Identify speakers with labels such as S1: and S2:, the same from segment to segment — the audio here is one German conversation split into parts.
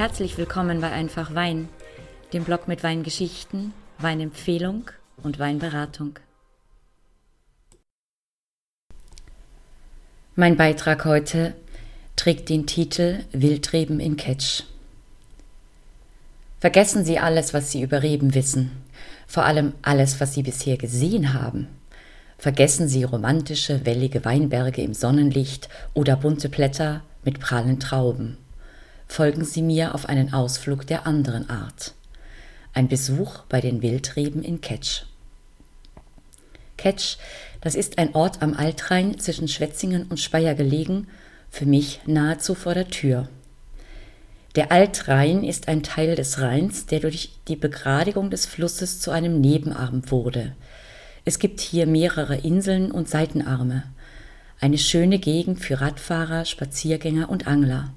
S1: Herzlich willkommen bei Einfach Wein, dem Blog mit Weingeschichten, Weinempfehlung und Weinberatung. Mein Beitrag heute trägt den Titel Wildreben in Ketsch. Vergessen Sie alles, was Sie über Reben wissen, vor allem alles, was Sie bisher gesehen haben. Vergessen Sie romantische, wellige Weinberge im Sonnenlicht oder bunte Blätter mit prallen Trauben folgen Sie mir auf einen Ausflug der anderen Art. Ein Besuch bei den Wildreben in Ketsch. Ketsch, das ist ein Ort am Altrhein zwischen Schwetzingen und Speyer gelegen, für mich nahezu vor der Tür. Der Altrhein ist ein Teil des Rheins, der durch die Begradigung des Flusses zu einem Nebenarm wurde. Es gibt hier mehrere Inseln und Seitenarme. Eine schöne Gegend für Radfahrer, Spaziergänger und Angler.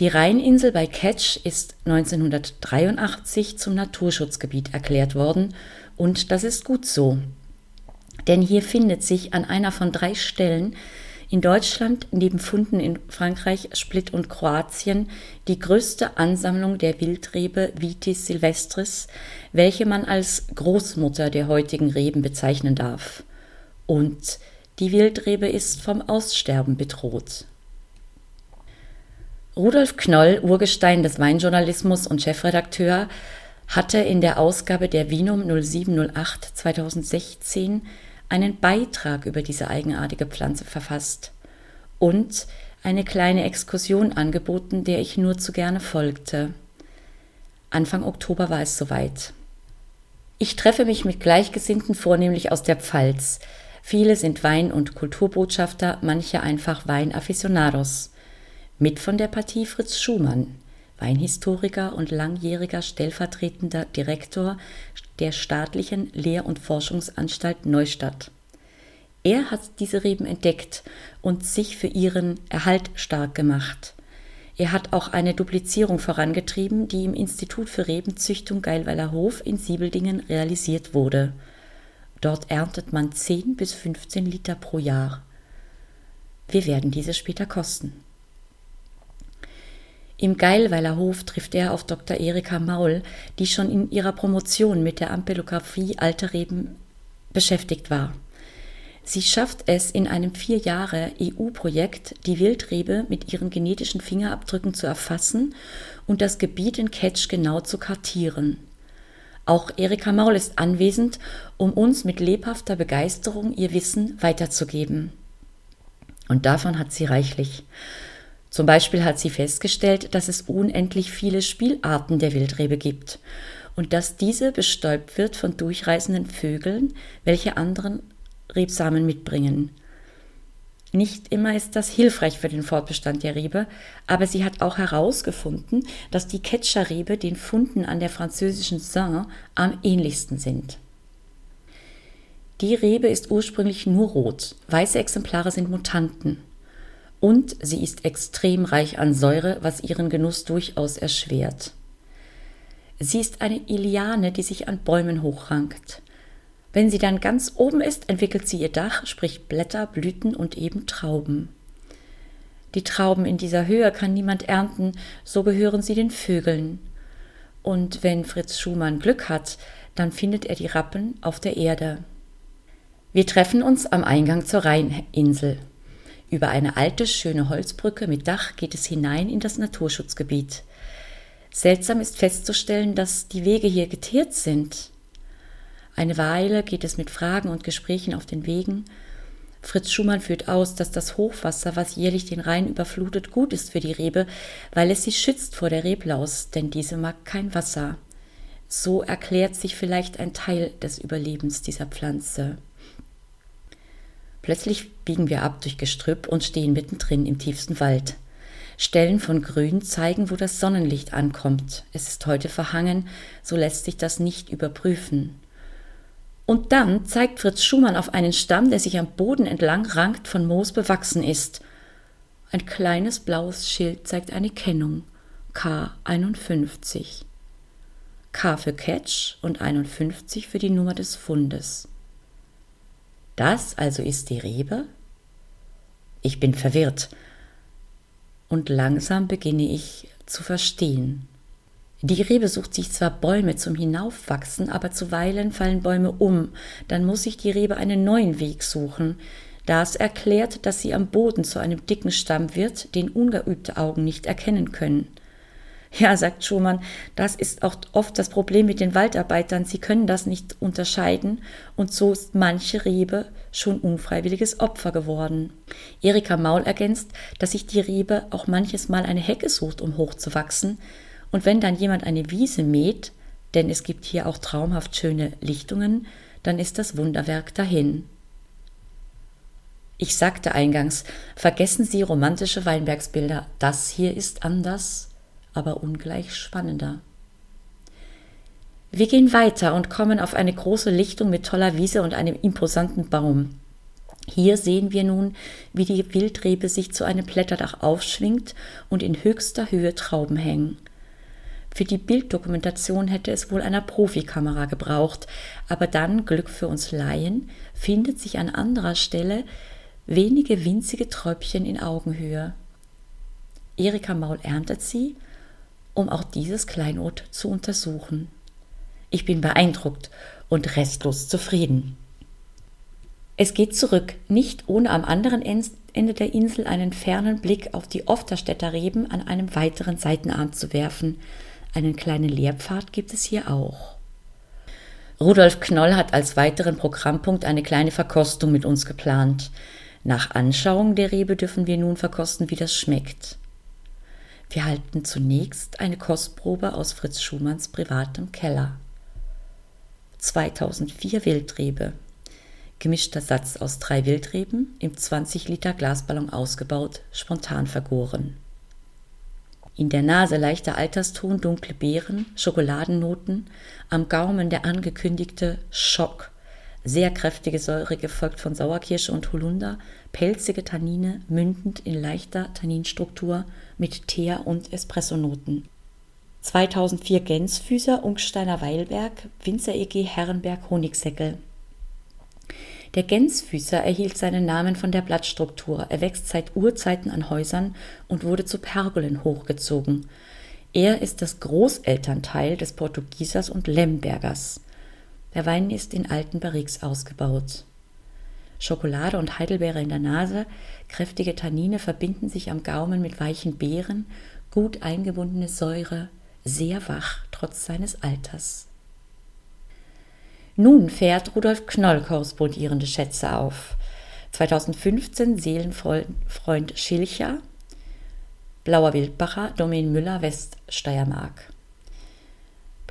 S1: Die Rheininsel bei Ketsch ist 1983 zum Naturschutzgebiet erklärt worden und das ist gut so. Denn hier findet sich an einer von drei Stellen in Deutschland neben Funden in Frankreich, Split und Kroatien die größte Ansammlung der Wildrebe Vitis silvestris, welche man als Großmutter der heutigen Reben bezeichnen darf. Und die Wildrebe ist vom Aussterben bedroht. Rudolf Knoll, Urgestein des Weinjournalismus und Chefredakteur, hatte in der Ausgabe der Vinum 0708 2016 einen Beitrag über diese eigenartige Pflanze verfasst und eine kleine Exkursion angeboten, der ich nur zu gerne folgte. Anfang Oktober war es soweit. Ich treffe mich mit Gleichgesinnten vornehmlich aus der Pfalz. Viele sind Wein- und Kulturbotschafter, manche einfach Weinaficionados. Mit von der Partie Fritz Schumann, Weinhistoriker und langjähriger stellvertretender Direktor der staatlichen Lehr- und Forschungsanstalt Neustadt. Er hat diese Reben entdeckt und sich für ihren Erhalt stark gemacht. Er hat auch eine Duplizierung vorangetrieben, die im Institut für Rebenzüchtung Geilweiler Hof in Siebeldingen realisiert wurde. Dort erntet man 10 bis 15 Liter pro Jahr. Wir werden diese später kosten. Im Geilweiler Hof trifft er auf Dr. Erika Maul, die schon in ihrer Promotion mit der Ampelographie alter Reben beschäftigt war. Sie schafft es in einem vier Jahre EU-Projekt, die Wildrebe mit ihren genetischen Fingerabdrücken zu erfassen und das Gebiet in Ketsch genau zu kartieren. Auch Erika Maul ist anwesend, um uns mit lebhafter Begeisterung ihr Wissen weiterzugeben. Und davon hat sie reichlich. Zum Beispiel hat sie festgestellt, dass es unendlich viele Spielarten der Wildrebe gibt und dass diese bestäubt wird von durchreisenden Vögeln, welche anderen Rebsamen mitbringen. Nicht immer ist das hilfreich für den Fortbestand der Rebe, aber sie hat auch herausgefunden, dass die Ketscherrebe den Funden an der französischen Saint am ähnlichsten sind. Die Rebe ist ursprünglich nur rot, weiße Exemplare sind Mutanten und sie ist extrem reich an Säure, was ihren Genuss durchaus erschwert. Sie ist eine Iliane, die sich an Bäumen hochrankt. Wenn sie dann ganz oben ist, entwickelt sie ihr Dach, sprich Blätter, Blüten und eben Trauben. Die Trauben in dieser Höhe kann niemand ernten, so gehören sie den Vögeln. Und wenn Fritz Schumann Glück hat, dann findet er die Rappen auf der Erde. Wir treffen uns am Eingang zur Rheininsel. Über eine alte, schöne Holzbrücke mit Dach geht es hinein in das Naturschutzgebiet. Seltsam ist festzustellen, dass die Wege hier geteert sind. Eine Weile geht es mit Fragen und Gesprächen auf den Wegen. Fritz Schumann führt aus, dass das Hochwasser, was jährlich den Rhein überflutet, gut ist für die Rebe, weil es sie schützt vor der Reblaus, denn diese mag kein Wasser. So erklärt sich vielleicht ein Teil des Überlebens dieser Pflanze. Plötzlich biegen wir ab durch Gestrüpp und stehen mittendrin im tiefsten Wald. Stellen von Grün zeigen, wo das Sonnenlicht ankommt. Es ist heute verhangen, so lässt sich das nicht überprüfen. Und dann zeigt Fritz Schumann auf einen Stamm, der sich am Boden entlang rankt, von Moos bewachsen ist. Ein kleines blaues Schild zeigt eine Kennung. K51. K für Catch und 51 für die Nummer des Fundes. Das also ist die Rebe? Ich bin verwirrt. Und langsam beginne ich zu verstehen. Die Rebe sucht sich zwar Bäume zum Hinaufwachsen, aber zuweilen fallen Bäume um, dann muss sich die Rebe einen neuen Weg suchen. Das erklärt, dass sie am Boden zu einem dicken Stamm wird, den ungeübte Augen nicht erkennen können. Ja, sagt Schumann, das ist auch oft das Problem mit den Waldarbeitern. Sie können das nicht unterscheiden und so ist manche Rebe schon unfreiwilliges Opfer geworden. Erika Maul ergänzt, dass sich die Rebe auch manches Mal eine Hecke sucht, um hochzuwachsen. Und wenn dann jemand eine Wiese mäht, denn es gibt hier auch traumhaft schöne Lichtungen, dann ist das Wunderwerk dahin. Ich sagte eingangs, vergessen Sie romantische Weinbergsbilder, das hier ist anders aber ungleich spannender. Wir gehen weiter und kommen auf eine große Lichtung mit toller Wiese und einem imposanten Baum. Hier sehen wir nun, wie die Wildrebe sich zu einem Blätterdach aufschwingt und in höchster Höhe Trauben hängen. Für die Bilddokumentation hätte es wohl einer Profikamera gebraucht, aber dann, Glück für uns Laien, findet sich an anderer Stelle wenige winzige Tröpfchen in Augenhöhe. Erika Maul erntet sie um auch dieses Kleinod zu untersuchen. Ich bin beeindruckt und restlos zufrieden. Es geht zurück, nicht ohne am anderen Ende der Insel einen fernen Blick auf die Ofterstädter Reben an einem weiteren Seitenarm zu werfen. Einen kleinen Lehrpfad gibt es hier auch. Rudolf Knoll hat als weiteren Programmpunkt eine kleine Verkostung mit uns geplant. Nach Anschauung der Rebe dürfen wir nun verkosten, wie das schmeckt. Wir halten zunächst eine Kostprobe aus Fritz Schumanns privatem Keller. 2004 Wildrebe. Gemischter Satz aus drei Wildreben, im 20 Liter Glasballon ausgebaut, spontan vergoren. In der Nase leichter Alterston, dunkle Beeren, Schokoladennoten, am Gaumen der angekündigte Schock, sehr kräftige Säure gefolgt von Sauerkirsche und Holunder, pelzige Tannine mündend in leichter Tanninstruktur mit Teer- und Espressonoten. 2004 Gänsfüßer, Ungsteiner Weilberg, Winzer EG Herrenberg Honigsäckel. Der Gänsfüßer erhielt seinen Namen von der Blattstruktur. Er wächst seit Urzeiten an Häusern und wurde zu Pergolen hochgezogen. Er ist das Großelternteil des Portugiesers und Lembergers. Der Wein ist in alten Barriques ausgebaut. Schokolade und Heidelbeere in der Nase, kräftige Tannine verbinden sich am Gaumen mit weichen Beeren, gut eingebundene Säure, sehr wach trotz seines Alters. Nun fährt Rudolf Knoll korrespondierende Schätze auf. 2015 Seelenfreund Schilcher, Blauer Wildbacher, Domain Müller, Weststeiermark.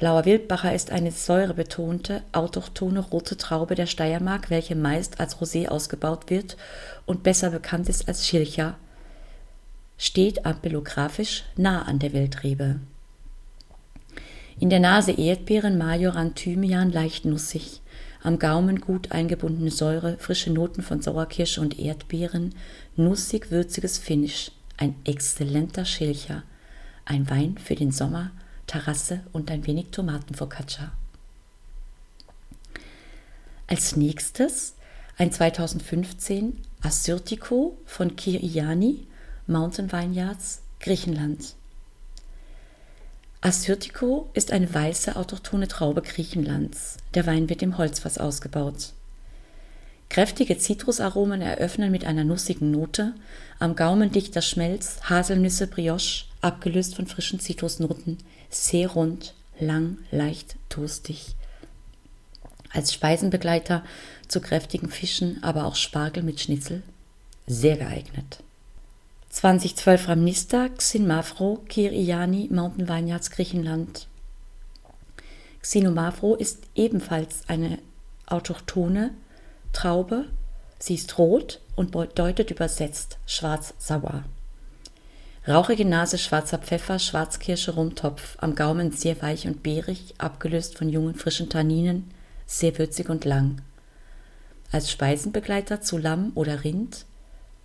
S1: Blauer Wildbacher ist eine säurebetonte, autochthone rote Traube der Steiermark, welche meist als Rosé ausgebaut wird und besser bekannt ist als Schilcher, steht ampelographisch nah an der Wildrebe. In der Nase Erdbeeren, Majoran, Thymian, leicht nussig. Am Gaumen gut eingebundene Säure, frische Noten von Sauerkirsche und Erdbeeren, nussig würziges Finish. Ein exzellenter Schilcher. Ein Wein für den Sommer Terrasse und ein wenig Tomatenfocaccia. Als nächstes ein 2015 Assyrtiko von Kiriani, Mountain Vineyards, Griechenland. Assyrtiko ist eine weiße autochthone Traube Griechenlands. Der Wein wird im Holzfass ausgebaut. Kräftige Zitrusaromen eröffnen mit einer nussigen Note, am Gaumen dichter Schmelz, Haselnüsse, Brioche, abgelöst von frischen Zitrusnoten, sehr rund, lang, leicht, toastig. Als Speisenbegleiter zu kräftigen Fischen, aber auch Spargel mit Schnitzel sehr geeignet. 2012 Ramnista, Xinmafro, Kiriani, Mountain Vineyards, Griechenland. Xinomafro ist ebenfalls eine autochthone Traube. Sie ist rot und bedeutet übersetzt schwarz-sauer. Rauchige Nase, schwarzer Pfeffer, Schwarzkirsche, Rumtopf, am Gaumen sehr weich und beerig, abgelöst von jungen frischen Tanninen, sehr würzig und lang. Als Speisenbegleiter zu Lamm oder Rind,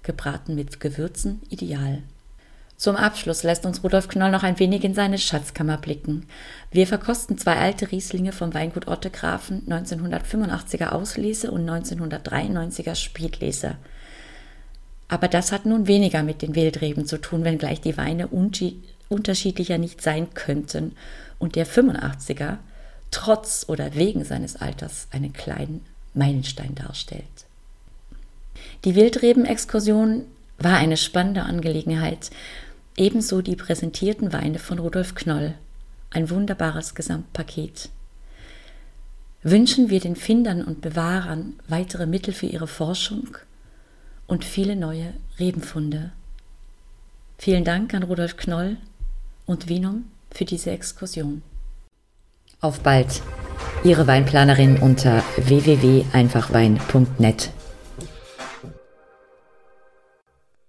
S1: gebraten mit Gewürzen, ideal. Zum Abschluss lässt uns Rudolf Knoll noch ein wenig in seine Schatzkammer blicken. Wir verkosten zwei alte Rieslinge vom Weingut Ottegrafen, 1985er Auslese und 1993er Spätlese. Aber das hat nun weniger mit den Wildreben zu tun, wenngleich die Weine unterschiedlicher nicht sein könnten und der 85er trotz oder wegen seines Alters einen kleinen Meilenstein darstellt. Die Wildreben-Exkursion war eine spannende Angelegenheit, ebenso die präsentierten Weine von Rudolf Knoll, ein wunderbares Gesamtpaket. Wünschen wir den Findern und Bewahrern weitere Mittel für ihre Forschung und viele neue Rebenfunde. Vielen Dank an Rudolf Knoll und Vinum für diese Exkursion. Auf bald! Ihre Weinplanerin unter www.einfachwein.net